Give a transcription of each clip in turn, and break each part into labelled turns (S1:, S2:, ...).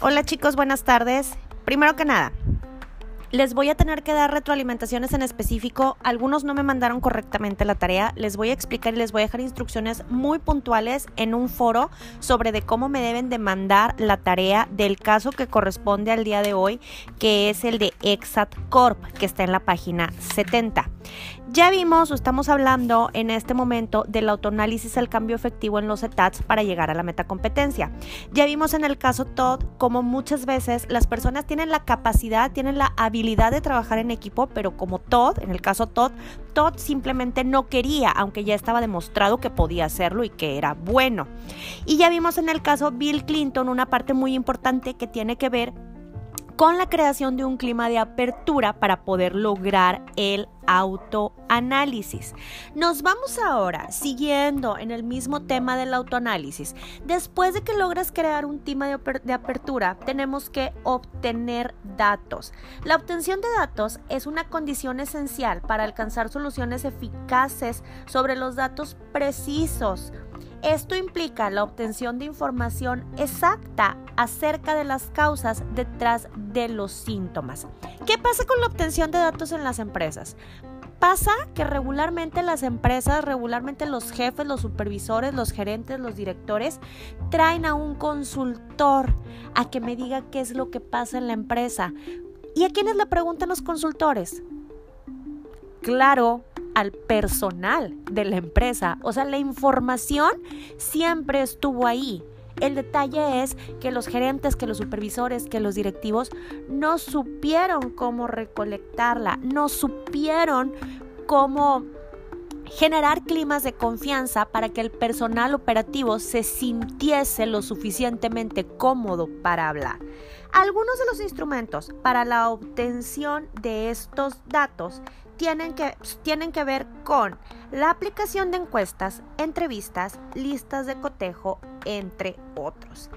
S1: Hola chicos, buenas tardes. Primero que nada, les voy a tener que dar retroalimentaciones en específico. Algunos no me mandaron correctamente la tarea. Les voy a explicar y les voy a dejar instrucciones muy puntuales en un foro sobre de cómo me deben de mandar la tarea del caso que corresponde al día de hoy, que es el de Exat Corp, que está en la página 70. Ya vimos o estamos hablando en este momento del autoanálisis al cambio efectivo en los ETATs para llegar a la metacompetencia. Ya vimos en el caso Todd cómo muchas veces las personas tienen la capacidad, tienen la habilidad de trabajar en equipo, pero como Todd, en el caso Todd, Todd simplemente no quería, aunque ya estaba demostrado que podía hacerlo y que era bueno. Y ya vimos en el caso Bill Clinton una parte muy importante que tiene que ver con la creación de un clima de apertura para poder lograr el autoanálisis. Nos vamos ahora siguiendo en el mismo tema del autoanálisis. Después de que logras crear un clima de, apertura, tenemos que obtener datos. La obtención de datos es una condición esencial para alcanzar soluciones eficaces sobre los datos precisos esto implica la obtención de información exacta acerca de las causas detrás de los síntomas. ¿Qué pasa con la obtención de datos en las empresas? Pasa que regularmente las empresas, regularmente los jefes, los supervisores, los gerentes, los directores, traen a un consultor a que me diga qué es lo que pasa en la empresa. ¿Y a quiénes le preguntan los consultores? Claro, al personal de la empresa. O sea, la información siempre estuvo ahí. El detalle es que los gerentes, que los supervisores, que los directivos no supieron cómo recolectarla, no supieron cómo generar climas de confianza para que el personal operativo se sintiese lo suficientemente cómodo para hablar. Algunos de los instrumentos para la obtención de estos datos tienen que, tienen que ver con la aplicación de encuestas, entrevistas, listas de cotejo, entre otros.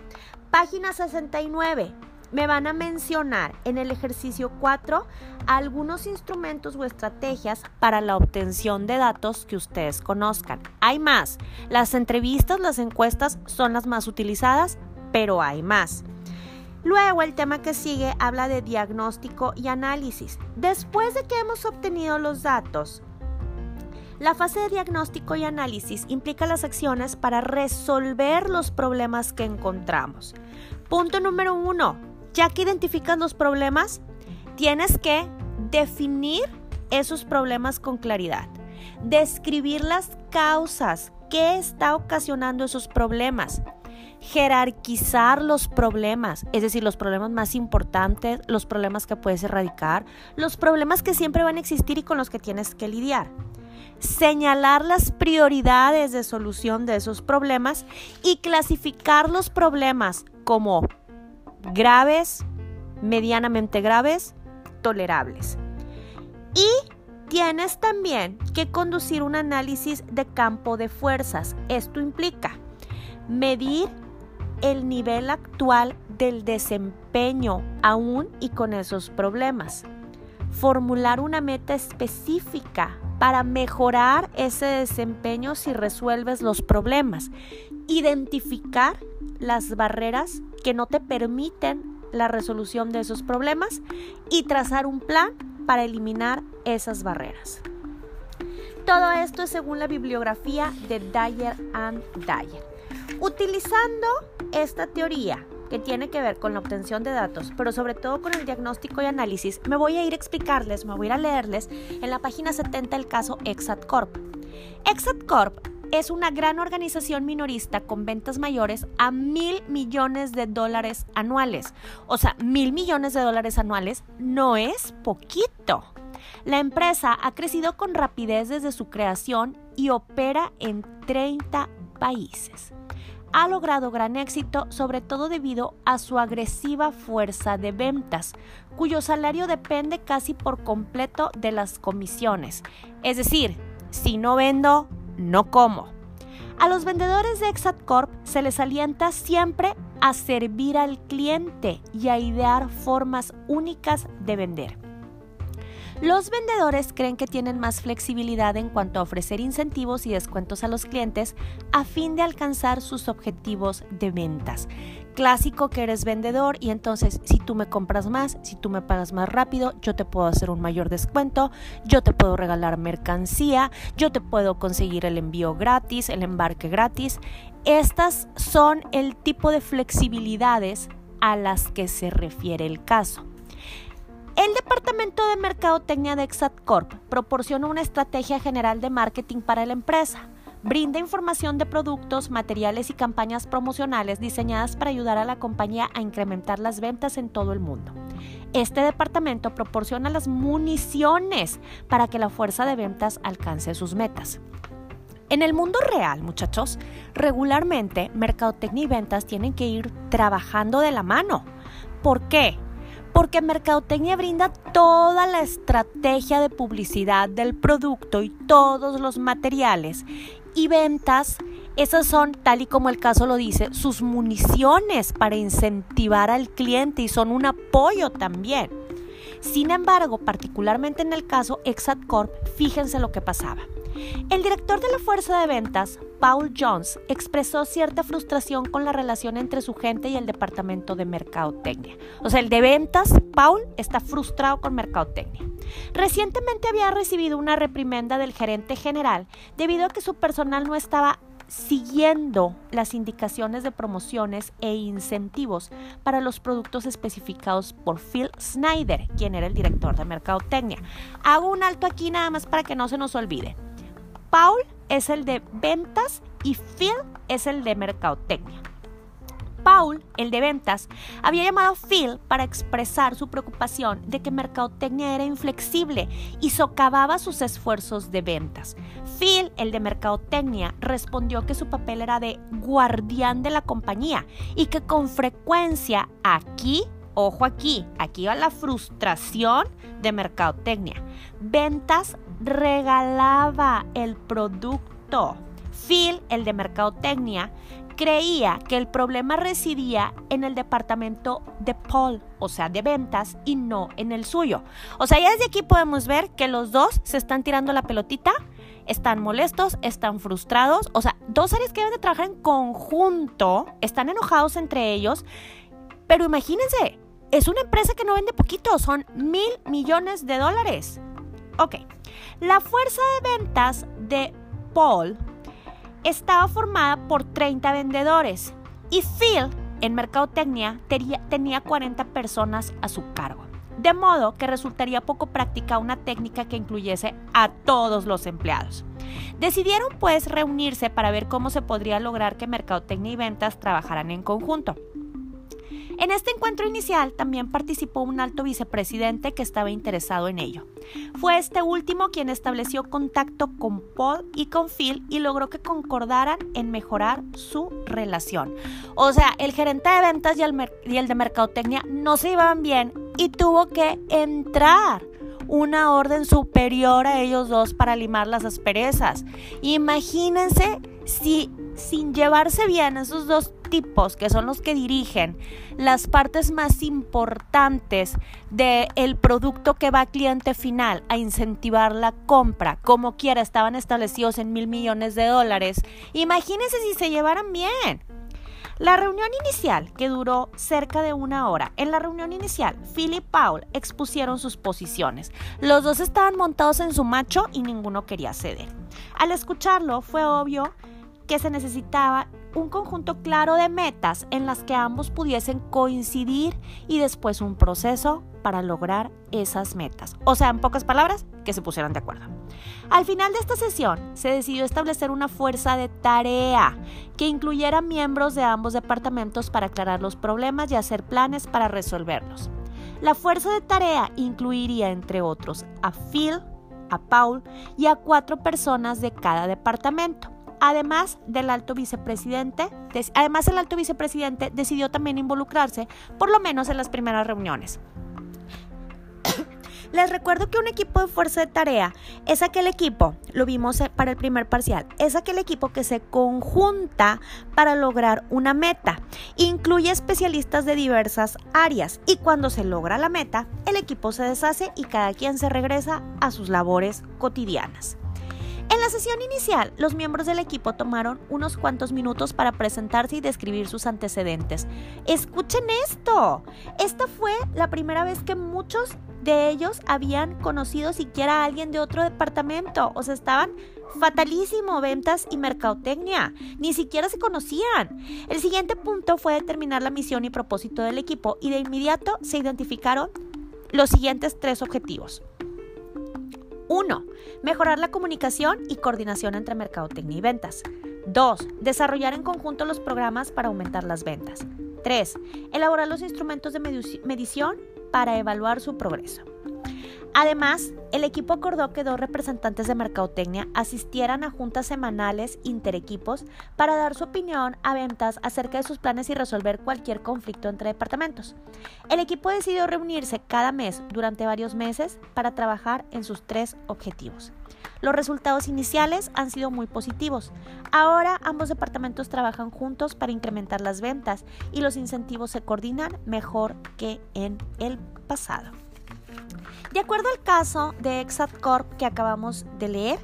S1: Página 69. Me van a mencionar en el ejercicio 4 algunos instrumentos o estrategias para la obtención de datos que ustedes conozcan. Hay más. Las entrevistas, las encuestas son las más utilizadas, pero hay más. Luego el tema que sigue habla de diagnóstico y análisis. Después de que hemos obtenido los datos, la fase de diagnóstico y análisis implica las acciones para resolver los problemas que encontramos. Punto número uno, ya que identificas los problemas, tienes que definir esos problemas con claridad, describir las causas que está ocasionando esos problemas jerarquizar los problemas, es decir, los problemas más importantes, los problemas que puedes erradicar, los problemas que siempre van a existir y con los que tienes que lidiar. Señalar las prioridades de solución de esos problemas y clasificar los problemas como graves, medianamente graves, tolerables. Y tienes también que conducir un análisis de campo de fuerzas. Esto implica medir el nivel actual del desempeño aún y con esos problemas. Formular una meta específica para mejorar ese desempeño si resuelves los problemas. Identificar las barreras que no te permiten la resolución de esos problemas y trazar un plan para eliminar esas barreras. Todo esto es según la bibliografía de Dyer and Dyer. Utilizando esta teoría que tiene que ver con la obtención de datos, pero sobre todo con el diagnóstico y análisis, me voy a ir a explicarles, me voy a ir a leerles en la página 70 el caso Exat Corp. Exat Corp es una gran organización minorista con ventas mayores a mil millones de dólares anuales. O sea, mil millones de dólares anuales no es poquito. La empresa ha crecido con rapidez desde su creación y opera en 30 países ha logrado gran éxito sobre todo debido a su agresiva fuerza de ventas, cuyo salario depende casi por completo de las comisiones. Es decir, si no vendo, no como. A los vendedores de Exat Corp se les alienta siempre a servir al cliente y a idear formas únicas de vender. Los vendedores creen que tienen más flexibilidad en cuanto a ofrecer incentivos y descuentos a los clientes a fin de alcanzar sus objetivos de ventas. clásico que eres vendedor y entonces si tú me compras más, si tú me pagas más rápido, yo te puedo hacer un mayor descuento, yo te puedo regalar mercancía, yo te puedo conseguir el envío gratis, el embarque gratis. Estas son el tipo de flexibilidades a las que se refiere el caso. El Departamento de Mercadotecnia de Exatcorp proporciona una estrategia general de marketing para la empresa Brinda información de productos, materiales y campañas promocionales diseñadas para ayudar a la compañía a incrementar las ventas en todo el mundo. Este departamento proporciona las municiones para que la fuerza de ventas alcance sus metas. En el mundo real, muchachos, regularmente mercadotecnia y ventas tienen que ir trabajando de la mano. ¿Por qué? Porque Mercadotecnia brinda toda la estrategia de publicidad del producto y todos los materiales y ventas, esas son, tal y como el caso lo dice, sus municiones para incentivar al cliente y son un apoyo también. Sin embargo, particularmente en el caso ExatCorp, fíjense lo que pasaba. El director de la fuerza de ventas, Paul Jones, expresó cierta frustración con la relación entre su gente y el departamento de mercadotecnia. O sea, el de ventas, Paul, está frustrado con mercadotecnia. Recientemente había recibido una reprimenda del gerente general debido a que su personal no estaba siguiendo las indicaciones de promociones e incentivos para los productos especificados por Phil Snyder, quien era el director de Mercadotecnia. Hago un alto aquí nada más para que no se nos olvide. Paul es el de ventas y Phil es el de mercadotecnia. Paul, el de ventas, había llamado a Phil para expresar su preocupación de que Mercadotecnia era inflexible y socavaba sus esfuerzos de ventas. Phil, el de Mercadotecnia, respondió que su papel era de guardián de la compañía y que con frecuencia aquí Ojo aquí, aquí va la frustración de mercadotecnia. Ventas regalaba el producto. Phil, el de mercadotecnia, creía que el problema residía en el departamento de Paul, o sea, de ventas, y no en el suyo. O sea, ya desde aquí podemos ver que los dos se están tirando la pelotita, están molestos, están frustrados, o sea, dos áreas que deben de trabajar en conjunto, están enojados entre ellos, pero imagínense, es una empresa que no vende poquito, son mil millones de dólares. Ok, la fuerza de ventas de Paul estaba formada por 30 vendedores y Phil en Mercadotecnia tenía 40 personas a su cargo. De modo que resultaría poco práctica una técnica que incluyese a todos los empleados. Decidieron pues reunirse para ver cómo se podría lograr que Mercadotecnia y ventas trabajaran en conjunto. En este encuentro inicial también participó un alto vicepresidente que estaba interesado en ello. Fue este último quien estableció contacto con Paul y con Phil y logró que concordaran en mejorar su relación. O sea, el gerente de ventas y el, y el de mercadotecnia no se iban bien y tuvo que entrar una orden superior a ellos dos para limar las asperezas. Imagínense si sin llevarse bien esos dos tipos, que son los que dirigen las partes más importantes del producto que va al cliente final a incentivar la compra, como quiera, estaban establecidos en mil millones de dólares, imagínense si se llevaran bien. La reunión inicial, que duró cerca de una hora, en la reunión inicial, Phil y Paul expusieron sus posiciones. Los dos estaban montados en su macho y ninguno quería ceder. Al escucharlo, fue obvio que se necesitaba un conjunto claro de metas en las que ambos pudiesen coincidir y después un proceso para lograr esas metas. O sea, en pocas palabras, que se pusieran de acuerdo. Al final de esta sesión se decidió establecer una fuerza de tarea que incluyera miembros de ambos departamentos para aclarar los problemas y hacer planes para resolverlos. La fuerza de tarea incluiría, entre otros, a Phil, a Paul y a cuatro personas de cada departamento. Además del alto vicepresidente, además el alto vicepresidente decidió también involucrarse, por lo menos en las primeras reuniones. Les recuerdo que un equipo de fuerza de tarea es aquel equipo, lo vimos eh, para el primer parcial, es aquel equipo que se conjunta para lograr una meta. Incluye especialistas de diversas áreas y cuando se logra la meta, el equipo se deshace y cada quien se regresa a sus labores cotidianas. En la sesión inicial, los miembros del equipo tomaron unos cuantos minutos para presentarse y describir sus antecedentes. Escuchen esto. Esta fue la primera vez que muchos de ellos habían conocido siquiera a alguien de otro departamento. O sea, estaban fatalísimo ventas y mercadotecnia. Ni siquiera se conocían. El siguiente punto fue determinar la misión y propósito del equipo y de inmediato se identificaron los siguientes tres objetivos. 1. Mejorar la comunicación y coordinación entre mercadotecnia y ventas. 2. Desarrollar en conjunto los programas para aumentar las ventas. 3. Elaborar los instrumentos de medición para evaluar su progreso. Además, el equipo acordó que dos representantes de Mercadotecnia asistieran a juntas semanales interequipos para dar su opinión a ventas acerca de sus planes y resolver cualquier conflicto entre departamentos. El equipo decidió reunirse cada mes durante varios meses para trabajar en sus tres objetivos. Los resultados iniciales han sido muy positivos. Ahora ambos departamentos trabajan juntos para incrementar las ventas y los incentivos se coordinan mejor que en el pasado. De acuerdo al caso de Exat Corp que acabamos de leer,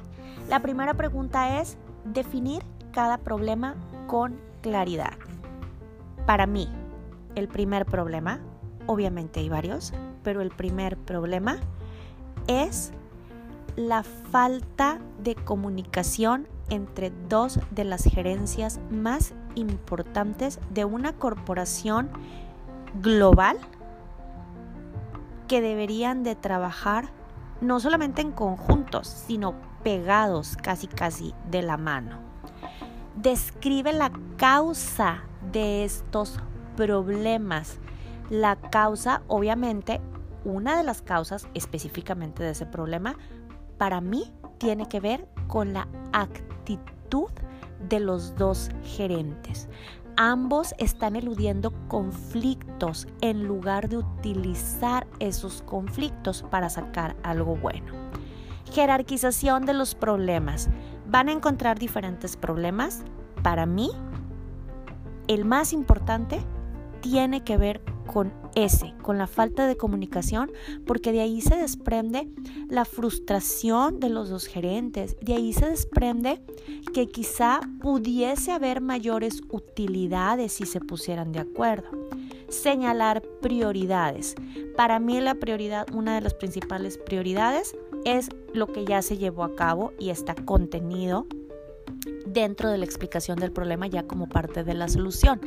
S1: la primera pregunta es definir cada problema con claridad. Para mí, el primer problema, obviamente hay varios, pero el primer problema es la falta de comunicación entre dos de las gerencias más importantes de una corporación global que deberían de trabajar no solamente en conjuntos, sino pegados casi casi de la mano. Describe la causa de estos problemas. La causa, obviamente, una de las causas específicamente de ese problema, para mí tiene que ver con la actitud de los dos gerentes. Ambos están eludiendo conflictos en lugar de utilizar esos conflictos para sacar algo bueno. Jerarquización de los problemas. Van a encontrar diferentes problemas. Para mí, el más importante tiene que ver con ese, con la falta de comunicación, porque de ahí se desprende la frustración de los dos gerentes, de ahí se desprende que quizá pudiese haber mayores utilidades si se pusieran de acuerdo. Señalar prioridades. Para mí la prioridad, una de las principales prioridades es lo que ya se llevó a cabo y está contenido dentro de la explicación del problema ya como parte de la solución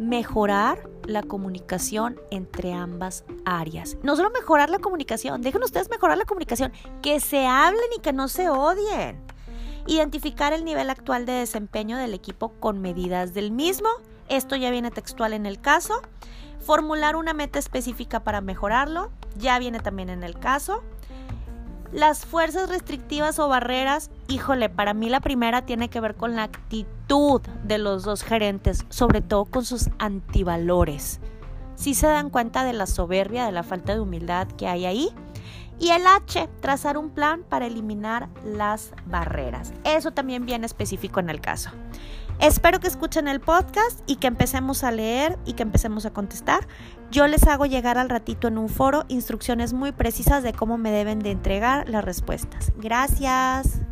S1: mejorar la comunicación entre ambas áreas. No solo mejorar la comunicación, dejen ustedes mejorar la comunicación, que se hablen y que no se odien. Identificar el nivel actual de desempeño del equipo con medidas del mismo. Esto ya viene textual en el caso. Formular una meta específica para mejorarlo. Ya viene también en el caso. Las fuerzas restrictivas o barreras, híjole, para mí la primera tiene que ver con la actitud de los dos gerentes, sobre todo con sus antivalores. Si se dan cuenta de la soberbia, de la falta de humildad que hay ahí. Y el H, trazar un plan para eliminar las barreras. Eso también viene específico en el caso. Espero que escuchen el podcast y que empecemos a leer y que empecemos a contestar. Yo les hago llegar al ratito en un foro instrucciones muy precisas de cómo me deben de entregar las respuestas. Gracias.